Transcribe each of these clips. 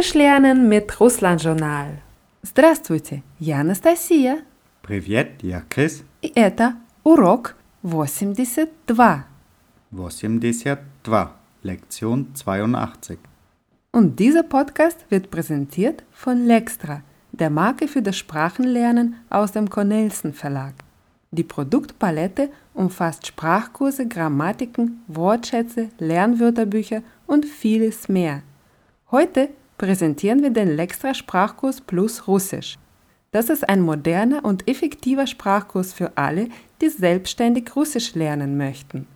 Russisch lernen mit Russland-Journal. Здравствуйте, я Анастасия. Привет, я Крис. И это урок 82. 82, Lektion 82. Und dieser Podcast wird präsentiert von Lextra, der Marke für das Sprachenlernen aus dem Cornelsen Verlag. Die Produktpalette umfasst Sprachkurse, Grammatiken, Wortschätze, Lernwörterbücher und vieles mehr. Heute präsentieren wir den Lextra Sprachkurs Plus Russisch. Das ist ein moderner und effektiver Sprachkurs für alle, die selbstständig Russisch lernen möchten.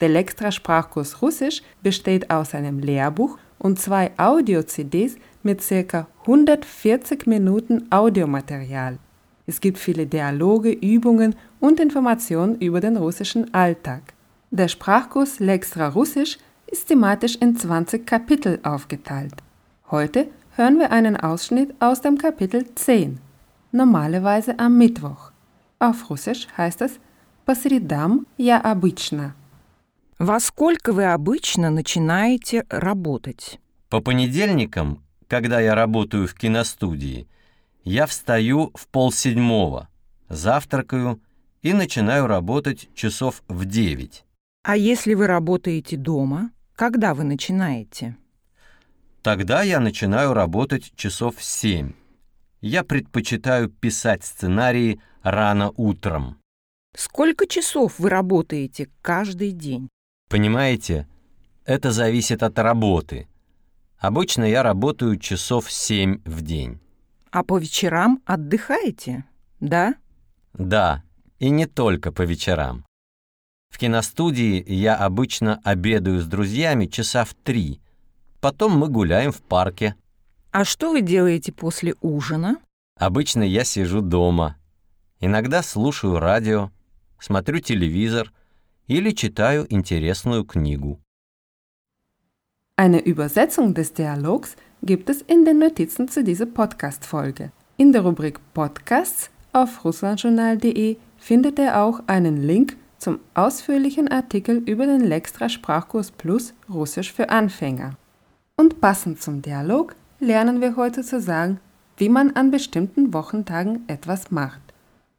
Der Lextra Sprachkurs Russisch besteht aus einem Lehrbuch und zwei Audio-CDs mit ca. 140 Minuten Audiomaterial. Es gibt viele Dialoge, Übungen und Informationen über den russischen Alltag. Der Sprachkurs Lextra Russisch ist thematisch in 20 Kapitel aufgeteilt. Heute hören wir einen Ausschnitt aus dem Kapitel 10, normalerweise am Mittwoch. Auf Russisch heißt es «По средам я обычно». Во сколько вы обычно начинаете работать? По понедельникам, когда я работаю в киностудии, я встаю в полседьмого, завтракаю и начинаю работать часов в девять. А если вы работаете дома, когда вы начинаете? Тогда я начинаю работать часов в семь. Я предпочитаю писать сценарии рано утром. Сколько часов вы работаете каждый день? Понимаете, это зависит от работы. Обычно я работаю часов семь в день. А по вечерам отдыхаете, да? Да, и не только по вечерам. В киностудии я обычно обедаю с друзьями часа в три. Потом мы гуляем в парке. А что вы делаете после ужина? Обычно я сижу дома. Иногда слушаю радио, смотрю телевизор или читаю интересную книгу. Eine Übersetzung des Dialogs gibt es in den Notizen zu dieser Podcast-Folge. In der Rubrik Podcasts auf russlandjournal.de findet ihr auch einen Link zum ausführlichen Artikel über den Lextra Sprachkurs Plus Russisch für Anfänger. Und passend zum Dialog lernen wir heute zu sagen, wie man an bestimmten Wochentagen etwas macht.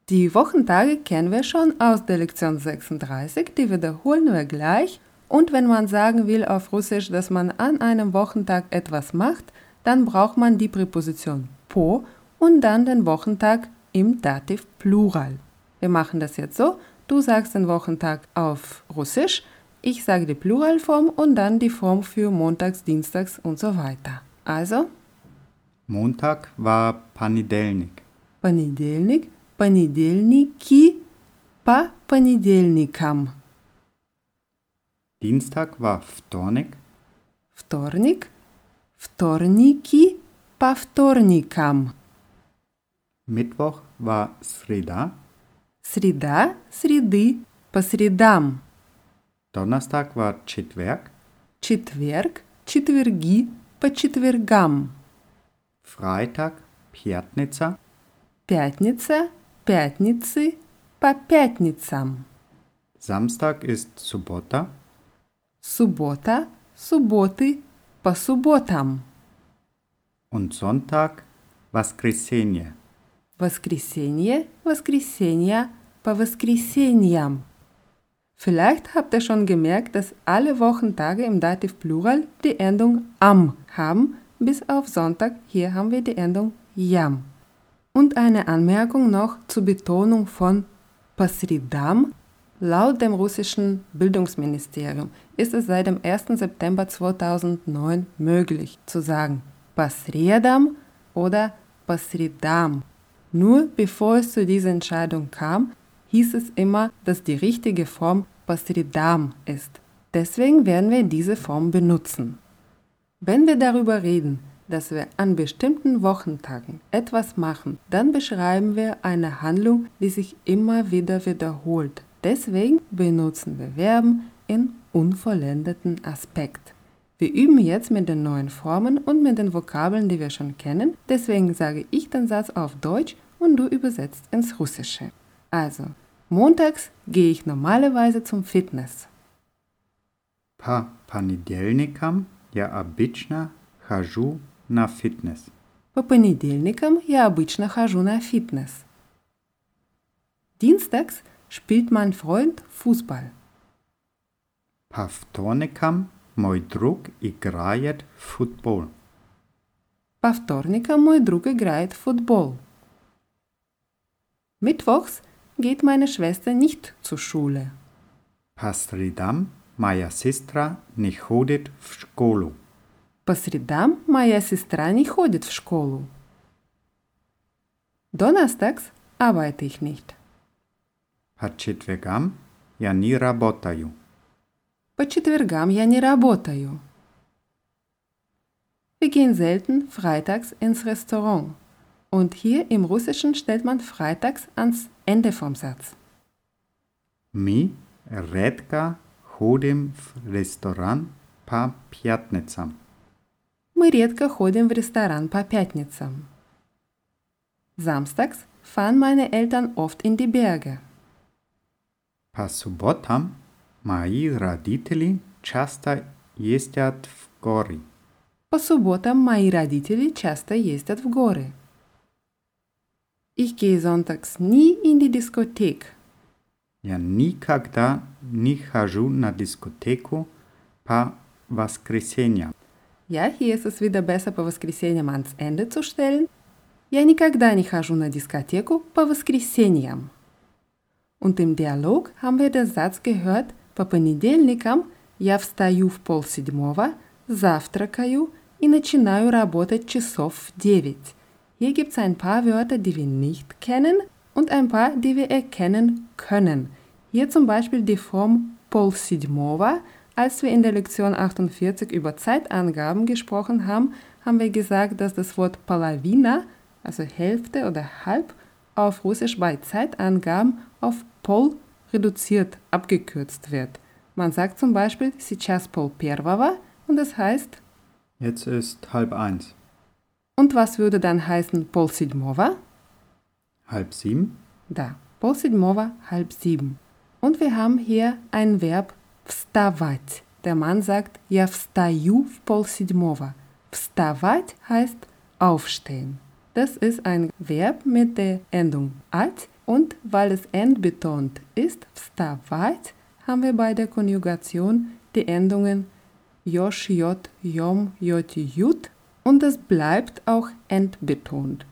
Die Wochentage kennen wir schon aus der Lektion 36, die wiederholen wir gleich. Und wenn man sagen will auf Russisch, dass man an einem Wochentag etwas macht, dann braucht man die Präposition po und dann den Wochentag im Dativ Plural. Wir machen das jetzt so, du sagst den Wochentag auf Russisch, ich sage die Pluralform und dann die Form für Montags, Dienstags und so weiter. Also Montag war Panidelnik. понедельник, понедельники, по понедельникам. Dienstag war Vtornik. Вторник, вторники, по вторникам. Mittwoch war Sreda. Среда, среды, по средам. Donnerstag war Четверг. Четверг, четверги, по четвергам. Freitag Pjatnica. Пятница, пятницы, по пятницам. Samstag ist Subota. Суббота, субботы, по субботам. Und Sonntag Воскресенье. Воскресенье, воскресенья, по воскресеньям. Vielleicht habt ihr schon gemerkt, dass alle Wochentage im Dativ Plural die Endung am haben, bis auf Sonntag. Hier haben wir die Endung jam. Und eine Anmerkung noch zur Betonung von Pasridam. Laut dem russischen Bildungsministerium ist es seit dem 1. September 2009 möglich zu sagen Pasriadam oder Pasridam. Nur bevor es zu dieser Entscheidung kam, hieß es immer, dass die richtige Form Pasridam ist. Deswegen werden wir diese Form benutzen. Wenn wir darüber reden, dass wir an bestimmten Wochentagen etwas machen, dann beschreiben wir eine Handlung, die sich immer wieder wiederholt. Deswegen benutzen wir Verben in unvollendeten Aspekt. Wir üben jetzt mit den neuen Formen und mit den Vokabeln, die wir schon kennen. Deswegen sage ich den Satz auf Deutsch und du übersetzt ins Russische. Also, montags gehe ich normalerweise zum Fitness. По понедельникам я обычно хожу на фитнес. По понедельникам я обычно хожу на фитнес. Dienstags spielt mein Freund Fußball. По вторникам мой друг играет в футбол. По вторникам мой друг играет в футбол. Mittwochs geht meine Schwester nicht zur Schule. По средам моя сестра не ходит в школу. По средам моя сестра не ходит в школу. Donnerstags arbeite ich nicht. По четвергам я не работаю. По четвергам я не работаю. Wir gehen selten freitags ins Restaurant. Und hier im Russischen stellt man freitags ans Ende vom Satz. Ми редко ходим в ресторан по пятницам. Мы редко ходим в ресторан по пятницам. Samstags fahren meine Eltern oft in die Berge. По субботам мои родители часто ездят в горы. По субботам мои родители часто ездят в горы. Ich gehe sonntags nie in die Diskothek. Я никогда не хожу на дискотеку по воскресеньям. Ja, hier ist es wieder besser, по воскресеньям ans Ende zu stellen. Я никогда не хожу на дискотеку по воскресеньям. Und im Dialog haben wir den Satz gehört, по понедельникам я встаю в полседьмого, завтракаю и начинаю работать часов в девять. Hier gibt es ein paar Wörter, die wir nicht kennen und ein paar, die wir erkennen können. Hier zum Beispiel die Form полседьмого. Als wir in der Lektion 48 über Zeitangaben gesprochen haben, haben wir gesagt, dass das Wort половина, also Hälfte oder halb, auf Russisch bei Zeitangaben auf пол reduziert, abgekürzt wird. Man sagt zum Beispiel сейчас пол первого und das heißt, Jetzt ist halb eins. und was würde dann heißen пол седьмого? Halb sieben? Da, пол седьмого, halb sieben. Und wir haben hier ein Verb вставать. Der Mann sagt, я встаю в пол седьмого. Вставать heißt aufstehen. Das ist ein Verb mit der Endung at und weil es endbetont ist, вставать, haben wir bei der Konjugation die Endungen josh, jot, jom, jot, jut und es bleibt auch endbetont.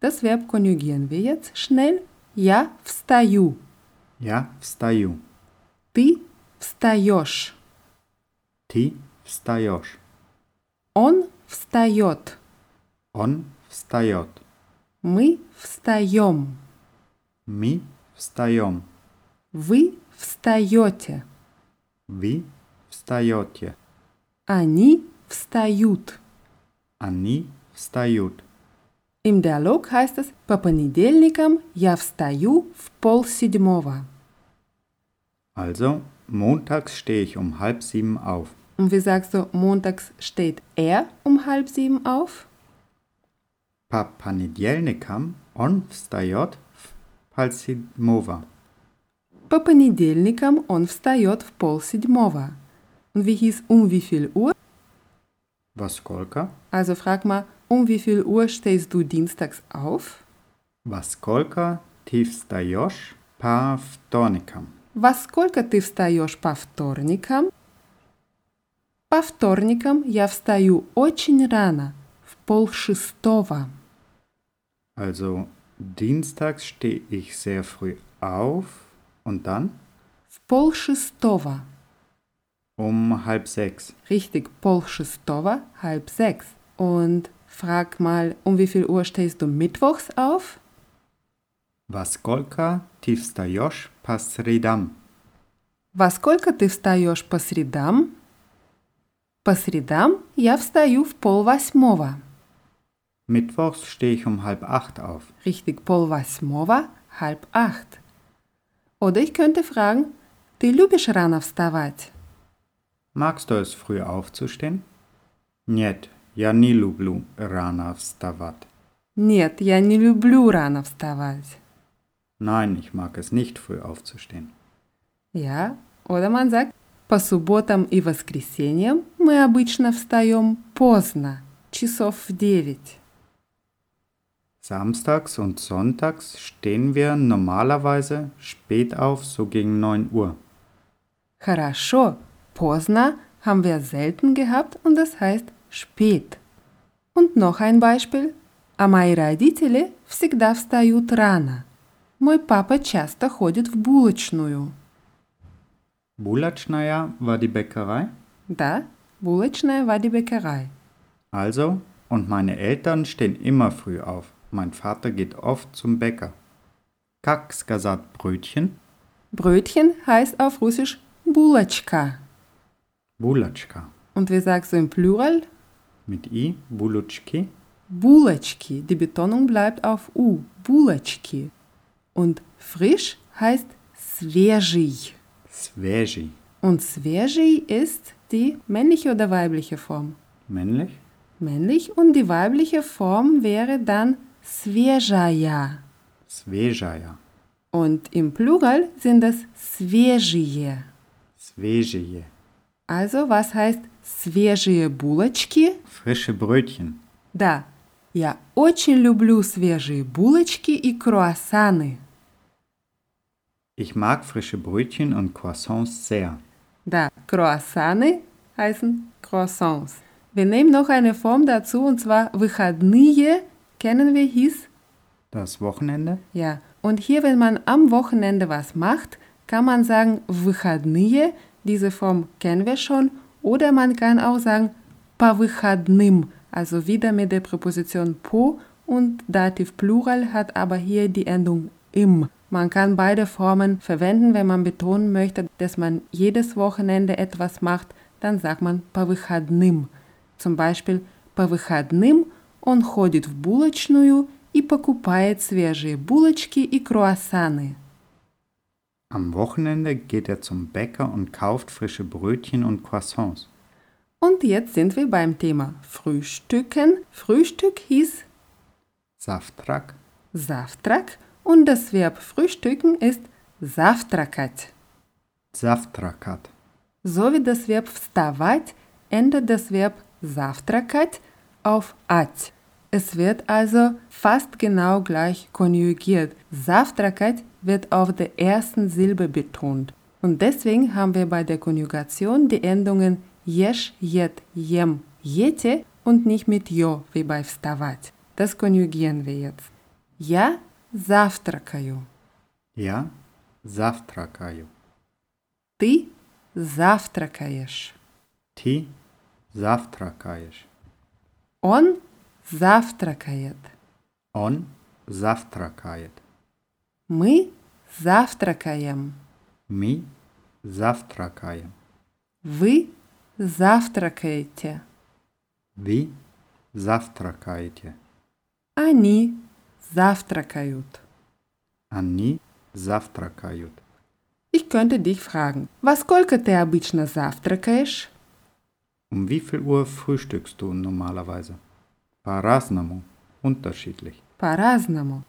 Das Verb konjugieren wir jetzt schnell. Я встаю. Я встаю. Ты встаешь. Ты встаешь. Он встает. Он встает. Мы встаем. Мы встаем. Вы встаете. Вы встаете. Они встают. Они встают. Im Dialog heißt es по понедельникам я встаю в полседьмого. Also, montags stehe ich um halb sieben auf. Und wie sagst du, montags steht er um halb sieben auf? По понедельникам он встает в полседьмого. По понедельникам он встает в полседьмого. Und wie hieß um wie viel Uhr? Во сколько? Also frag mal, um wie viel Uhr stehst du dienstags auf? Во сколько ты встаешь по вторникам? Во сколько ты встаешь по вторникам? По вторникам я встаю очень рано, в полшестого. Also, dienstags stehe ich sehr früh auf und dann В полшестого. um halb sechs. Richtig, полшестого, halb sechs. Und frag mal, um wie viel Uhr stehst du mittwochs auf? Во сколько ты встаешь по средам? Во сколько ты встаешь по средам? По средам я встаю в полвосьмого. Mittwochs stehe ich um halb acht auf. Richtig, полвосьмого, halb acht. Oder ich könnte fragen, ты любишь рано вставать? Magst du es, früh aufzustehen? Нет, я не люблю рано вставать. Нет, я не люблю рано вставать. Nein, ich mag es nicht, früh aufzustehen. Ja, oder man sagt, по субботам и воскресеньям мы обычно встаем поздно. часов в девять. Samstags und sonntags stehen wir normalerweise spät auf, so gegen 9 Uhr. Хорошо. Поздно haben wir selten gehabt und das heißt spät. Und noch ein Beispiel. А мои родители всегда встают рано. Мой папа часто ходит в булочную. Bulatschnaja war die Bäckerei. Да, булочная war die Bäckerei. Also, und meine Eltern stehen immer früh auf. Mein Vater geht oft zum Bäcker. Как сказать Brötchen? Brötchen heißt auf Russisch булочка. Bulatschka. Und wie sagst du im Plural? Mit I, Bulutschki. Булочки. Die Betonung bleibt auf U. Булочки. Und frisch heißt свежий. Sveji. Und свежий ist die männliche oder weibliche Form? Männlich? Männlich und die weibliche Form wäre dann свежая. Svejaja. Und im Plural sind es свежие. Svejije. Also, was heißt свежие булочки? Frische Brötchen. Да, я очень люблю свежие булочки и круассаны. Ich mag frische Brötchen und Croissants sehr. Да, круассаны heißen Croissants. Wir nehmen noch eine Form dazu und zwar выходные, kennen wir hieß? Das Wochenende? Ja, und hier, wenn man am Wochenende was macht, kann man sagen выходные, diese Form kennen wir schon, oder man kann auch sagen по выходным, also wieder mit der Präposition po und Dativ Plural hat aber hier die Endung im. Man kann beide Formen verwenden, wenn man betonen möchte, dass man jedes Wochenende etwas macht, dann sagt man по выходным. Zum Beispiel по выходным он ходит в булочную и покупает свежие булочки и круассаны. Am Wochenende geht er zum Bäcker und kauft frische Brötchen und Croissants. Und jetzt sind wir beim Thema Frühstücken. Frühstück hieß Saftrak, Завтрак und das Verb frühstücken ist завтракать. Saftrakat. So wie das Verb вставать endet das Verb завтракать auf at. Es wird also fast genau gleich konjugiert. Завтракать wird auf der ersten Silbe betont. Und deswegen haben wir bei der Konjugation die Endungen ешь, jet, jem, jete und nicht mit jo wie bei вставать. Das konjugieren wir jetzt. Я завтракаю. Ja, Saftrakaju. Ты завтракаешь. Ti, Saftrakajisch. Он завтракает. On, Saftrakajet. Мы завтракаем. Mi, Saftrakajem. Вы завтракаете. Vi, Saftrakajetje. Они завтракают. Ani, Saftrakaют. Ich könnte dich fragen, во сколько ты обычно завтракаешь? Um wie viel Uhr frühstückst du normalerweise? По-разному, unterschiedlich. По-разному.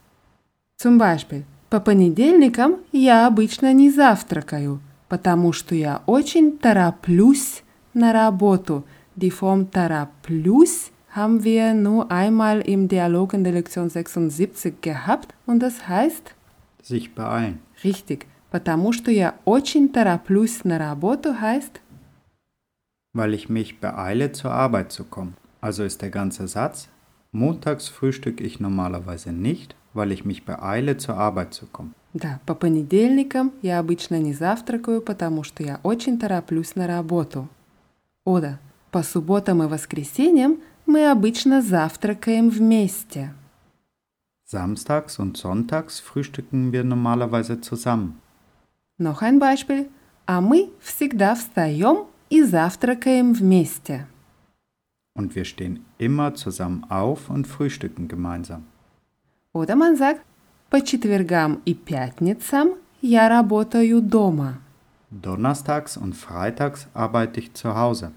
Zum Beispiel, по понедельникам я обычно не завтракаю, потому что я очень тороплюсь на работу. Die Form тороплюсь haben wir nur einmal im Dialog in der Lektion 76 gehabt und das heißt Sich beeilen. richtig, потому что я очень тороплюсь на работу heißt Weil ich mich beeile, zur Arbeit zu kommen. Also ist der ganze Satz, montags frühstücke ich normalerweise nicht, weil ich mich beeile, zur Arbeit zu kommen. Да, по понедельникам я обычно не завтракаю, потому что я очень тороплюсь на работу. Oder по субботам и воскресеньям мы обычно завтракаем вместе. Samstags und sonntags frühstücken wir normalerweise zusammen. Noch ein Beispiel. А мы всегда встаем и завтракаем вместе. Und wir stehen immer zusammen auf und frühstücken gemeinsam. Oder man sagt, по четвергам и пятницам я работаю дома. Donnerstags und freitags arbeite ich zu Hause.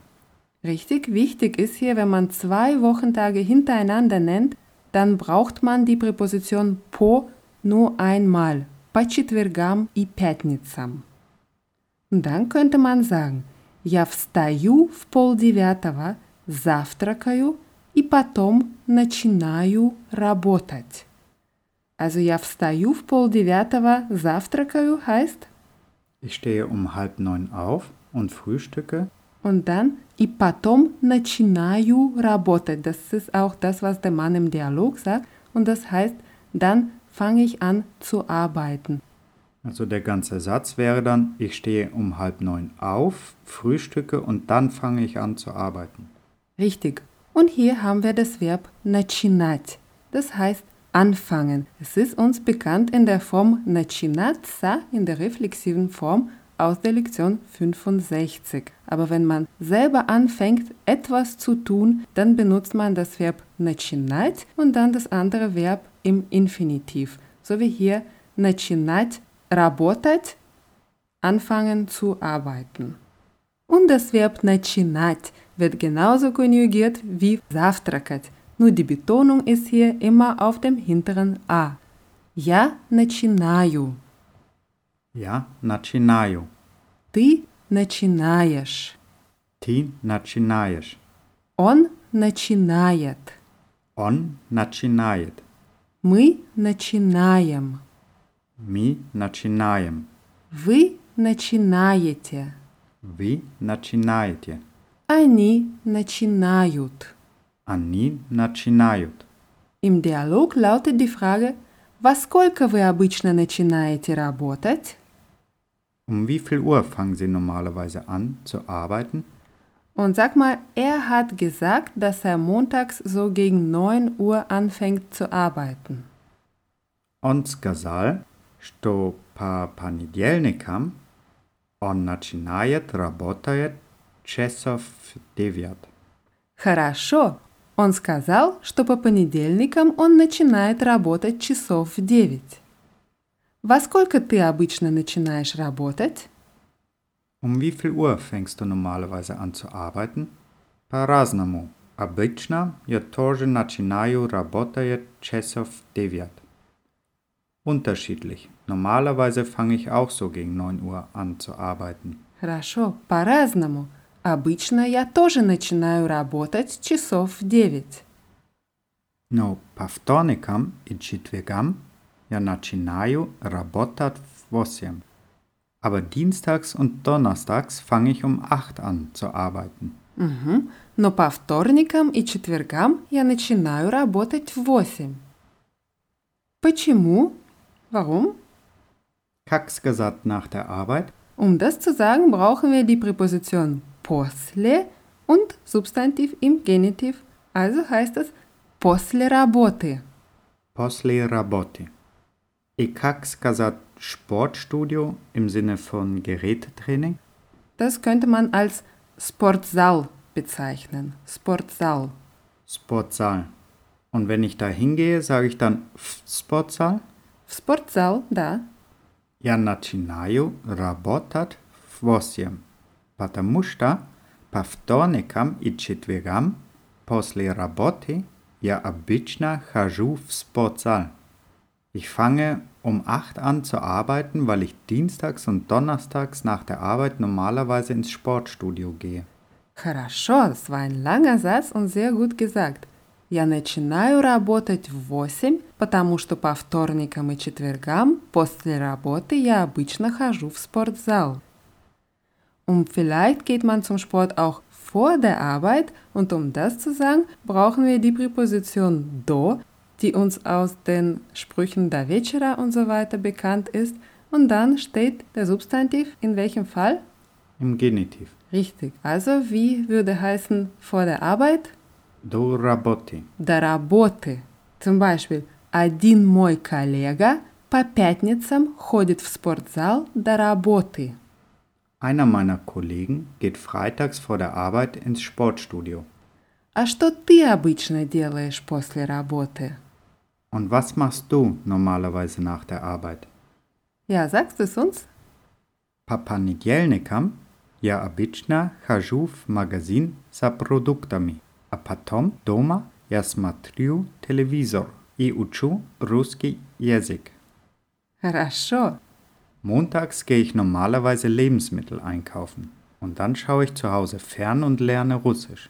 Richtig wichtig ist hier, wenn man zwei Wochentage hintereinander nennt, dann braucht man die Präposition по nur einmal, по четвергам и пятницам. Und dann könnte man sagen, я встаю в полдевятого, завтракаю и потом начинаю работать. Also я встаю в полдевятого, завтракаю heißt Ich stehe um halb neun auf und frühstücke und dann и потом начинаю работать. Das ist auch das, was der Mann im Dialog sagt und das heißt, dann fange ich an zu arbeiten. Also der ganze Satz wäre dann, ich stehe um halb neun auf, frühstücke und dann fange ich an zu arbeiten. Richtig. Und hier haben wir das Verb начинать. Das heißt anfangen. Es ist uns bekannt in der Form начинаться in der reflexiven Form aus der Lektion 65. Aber wenn man selber anfängt, etwas zu tun, dann benutzt man das Verb начинать und dann das andere Verb im Infinitiv. So wie hier начинать работать, anfangen zu arbeiten. Und das Verb начинать wird genauso konjugiert wie завтракать. Nur die Betonung ist hier immer auf dem hinteren A. Я начинаю. Ja, начинаю. Ты начинаешь. Ти начинаешь. Он начинает. Он начинает. Мы начинаем. Ми начинаем. Вы начинаете. Вы начинаете. Они начинают. Они начинают. Im Dialog lautet die Frage, во сколько вы обычно начинаете работать? Um wie viel Uhr fangen Sie normalerweise an zu arbeiten? Und sag mal, er hat gesagt, dass er montags so gegen 9 Uhr anfängt zu arbeiten. Он сказал, что по понедельникам он начинает работать часов в девять. Хорошо. Он сказал, что по понедельникам он начинает работать часов в 9. Во сколько ты обычно начинаешь работать? Um wie viel Uhr fängst du normalerweise an zu arbeiten? По-разному. Обычно я тоже начинаю работать часов в девять. Unterschiedlich. Normalerweise fange ich auch so gegen 9 Uhr an zu arbeiten. Хорошо, по-разному. Обычно я тоже начинаю работать часов в 9. Но по вторникам и четвергам я начинаю работать в 8. Aber dienstags und donnerstags fange ich um 8 an zu arbeiten. Мгм. Но по вторникам и четвергам я начинаю работать в 8. Почему? Warum? Как сказать nach der Arbeit? Um das zu sagen, brauchen wir die Präposition после und Substantiv im Genitiv. Also heißt es после работы. После работы. И как сказать Sportstudio im Sinne von Gerätetraining? Das könnte man als Sportsaal bezeichnen. Sportsaal. Sportsaal. Und wenn ich da hingehe, sage ich dann в Sportsaal? В спортзал, да. Я начинаю работать в 8, потому что по вторникам и четвергам после работы я обычно хожу в спортзал. Ich fange um 8 an zu arbeiten, weil ich dienstags und donnerstags nach der Arbeit normalerweise ins Sportstudio gehe. Хорошо, das war ein langer Satz und sehr gut gesagt. Я начинаю работать в 8, потому что по вторникам и четвергам после работы я обычно хожу в спортзал. Und vielleicht geht man zum Sport auch vor der Arbeit und um das zu sagen, brauchen wir die Präposition do, die uns aus den Sprüchen da вечера und so weiter bekannt ist. Und dann steht der Substantiv in welchem Fall? Im Genitiv. Richtig. Also wie würde heißen vor der Arbeit? До работы. До работы. Zum Beispiel, один мой коллега по пятницам ходит в спортзал до работы. Einer meiner Kollegen geht freitags vor der Arbeit ins Sportstudio. А что ты обычно делаешь после работы? Und was machst du normalerweise nach der Arbeit? Ja, sagst du es uns? По понедельникам я обычно хожу в магазин за продуктами, а потом дома я смотрю телевизор и учу русский язык. Хорошо. Montags gehe ich normalerweise Lebensmittel einkaufen und dann schaue ich zu Hause fern und lerne Russisch.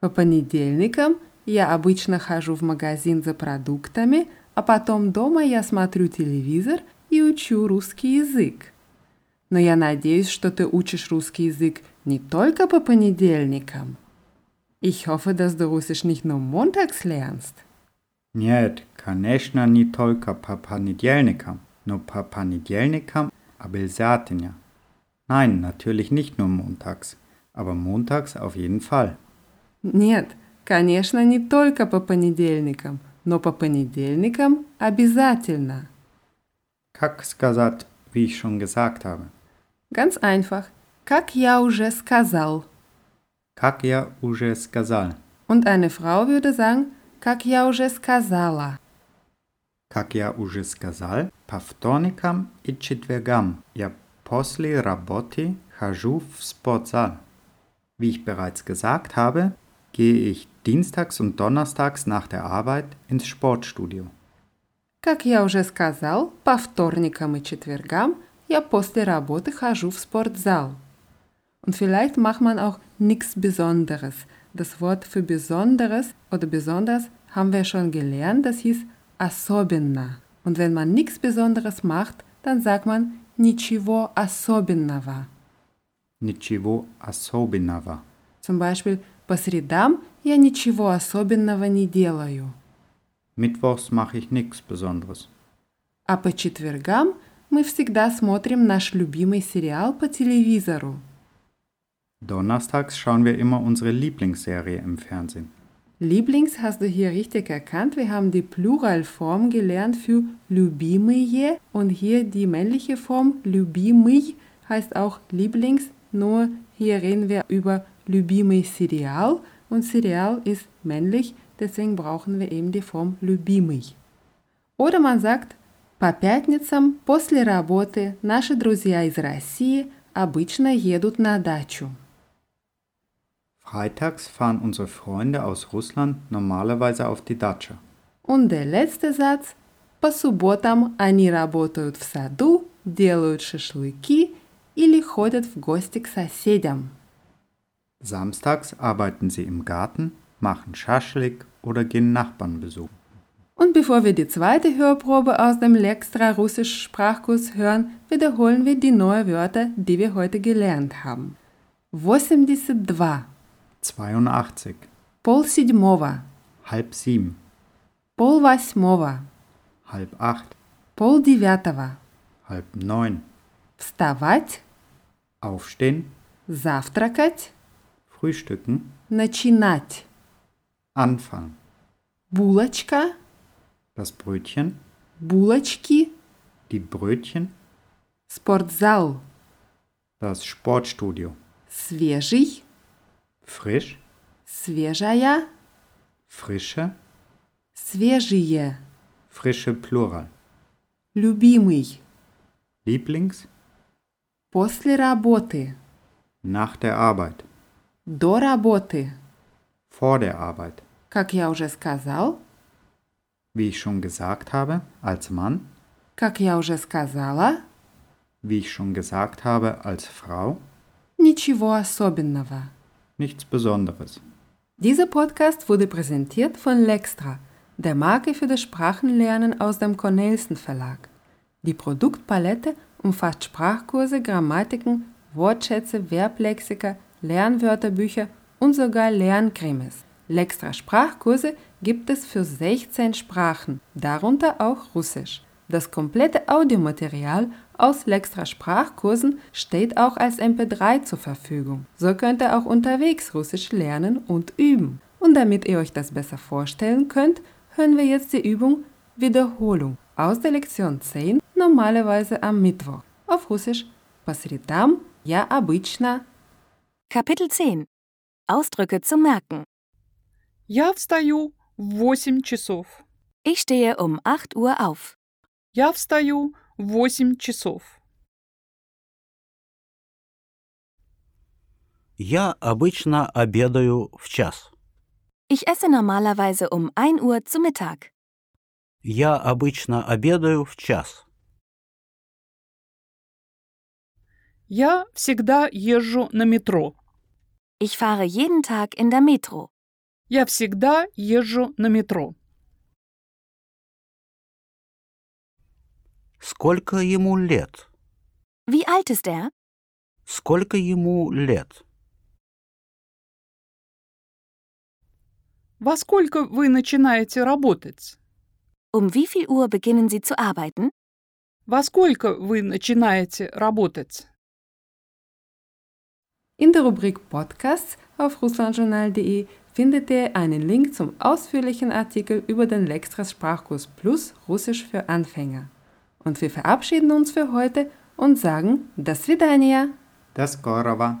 По понедельникам я обычно хожу в магазин за продуктами, а потом дома я смотрю телевизор и учу русский язык. Но я надеюсь, что ты учишь русский язык не только по понедельникам. Ich hoffe, dass du Russisch nicht nur montags lernst. Нет, конечно, не только по понедельникам, но по понедельникам обязательно. Nein, natürlich nicht nur montags, aber montags auf jeden Fall. Нет, конечно, не только по понедельникам, но по понедельникам обязательно. Как сказать, wie ich schon gesagt habe? Ganz einfach. Как я уже сказал. Как я уже сказал. Und eine Frau würde sagen, как я уже сказала. Как я уже сказал, по вторникам и четвергам я после работы хожу в спортзал. Wie ich bereits gesagt habe, gehe ich dienstags und donnerstags nach der Arbeit ins Sportstudio. Как я уже сказал, по вторникам и четвергам я после работы хожу в спортзал. Und vielleicht macht man auch nichts Besonderes. Das Wort für Besonderes oder besonders haben wir schon gelernt, das hieß особенно. Und wenn man nichts Besonderes macht, dann sagt man ничего особенного. Ничего особенного. Zum Beispiel по средам я ничего особенного не делаю. Mittwochs mache ich nichts Besonderes. А по четвергам мы всегда смотрим наш любимый сериал по телевизору. Donnerstags schauen wir immer unsere Lieblingsserie im Fernsehen. Lieblings hast du hier richtig erkannt. Wir haben die Pluralform gelernt für любимые und hier die männliche Form любимый heißt auch Lieblings, nur hier reden wir über любимый сериал und Serial ist männlich, deswegen brauchen wir eben die Form любимый. Oder man sagt, по пятницам после работы наши друзья из России обычно едут на дачу. Freitags fahren unsere Freunde aus Russland normalerweise auf die Datscha. Und der letzte Satz. По субботам они работают в саду, делают шашлыки или ходят в гости к соседям. Samstags arbeiten sie im Garten, machen Schaschlik oder gehen Nachbarn besuchen. Und bevor wir die zweite Hörprobe aus dem Lextra Russisch Sprachkurs hören, wiederholen wir die neuen Wörter, die wir heute gelernt haben. 82, 82. полседьмого, Halb sieben. полвосьмого, Halb acht. полдевятого, Halb neun. вставать, Aufstehen. завтракать, Frühstücken. начинать, Anfangen. булочка, Das Brötchen. булочки, Die Brötchen. спортзал, Das Sportstudio. свежий, Frisch. свежая, Frische. свежие, Frische Plural. любимый, Lieblings. после работы, Nach der Arbeit. до работы. Vor der Arbeit. Как я уже сказал, Wie ich schon gesagt habe, als Mann. как я уже сказала, Wie ich schon gesagt habe, als Frau. ничего особенного. Nichts Besonderes. Dieser Podcast wurde präsentiert von Lextra, der Marke für das Sprachenlernen aus dem Cornelsen Verlag. Die Produktpalette umfasst Sprachkurse, Grammatiken, Wortschätze, Verblexika, Lernwörterbücher und sogar Lernkrimis. Lextra Sprachkurse gibt es für 16 Sprachen, darunter auch Russisch. Das komplette Audiomaterial aus Lextra Sprachkursen steht auch als MP3 zur Verfügung. So könnt ihr auch unterwegs Russisch lernen und üben. Und damit ihr euch das besser vorstellen könnt, hören wir jetzt die Übung Wiederholung aus der Lektion 10, normalerweise am Mittwoch. Auf Russisch по средам я обычно Kapitel 10 Ausdrücke zum Merken. Я встаю в 8 часов. Ich stehe um 8 Uhr auf. Я встаю в 8 часов. Я обычно обедаю в час. Ich esse normalerweise um 1 Uhr zu Mittag. Я обычно обедаю в час. Я всегда езжу на метро. Ich fahre jeden Tag in der Metro. Я всегда езжу на метро. Сколько ему лет? Wie alt ist er? Сколько ему лет? Во сколько вы начинаете работать? Um wie viel Uhr beginnen Sie zu arbeiten? Во сколько вы начинаете работать? In der Rubrik Podcasts auf russlandjournal.de findet ihr einen Link zum ausführlichen Artikel über den Lextras Sprachkurs Plus Russisch für Anfänger. Und wir verabschieden uns für heute und sagen das Vidania. Das Korova.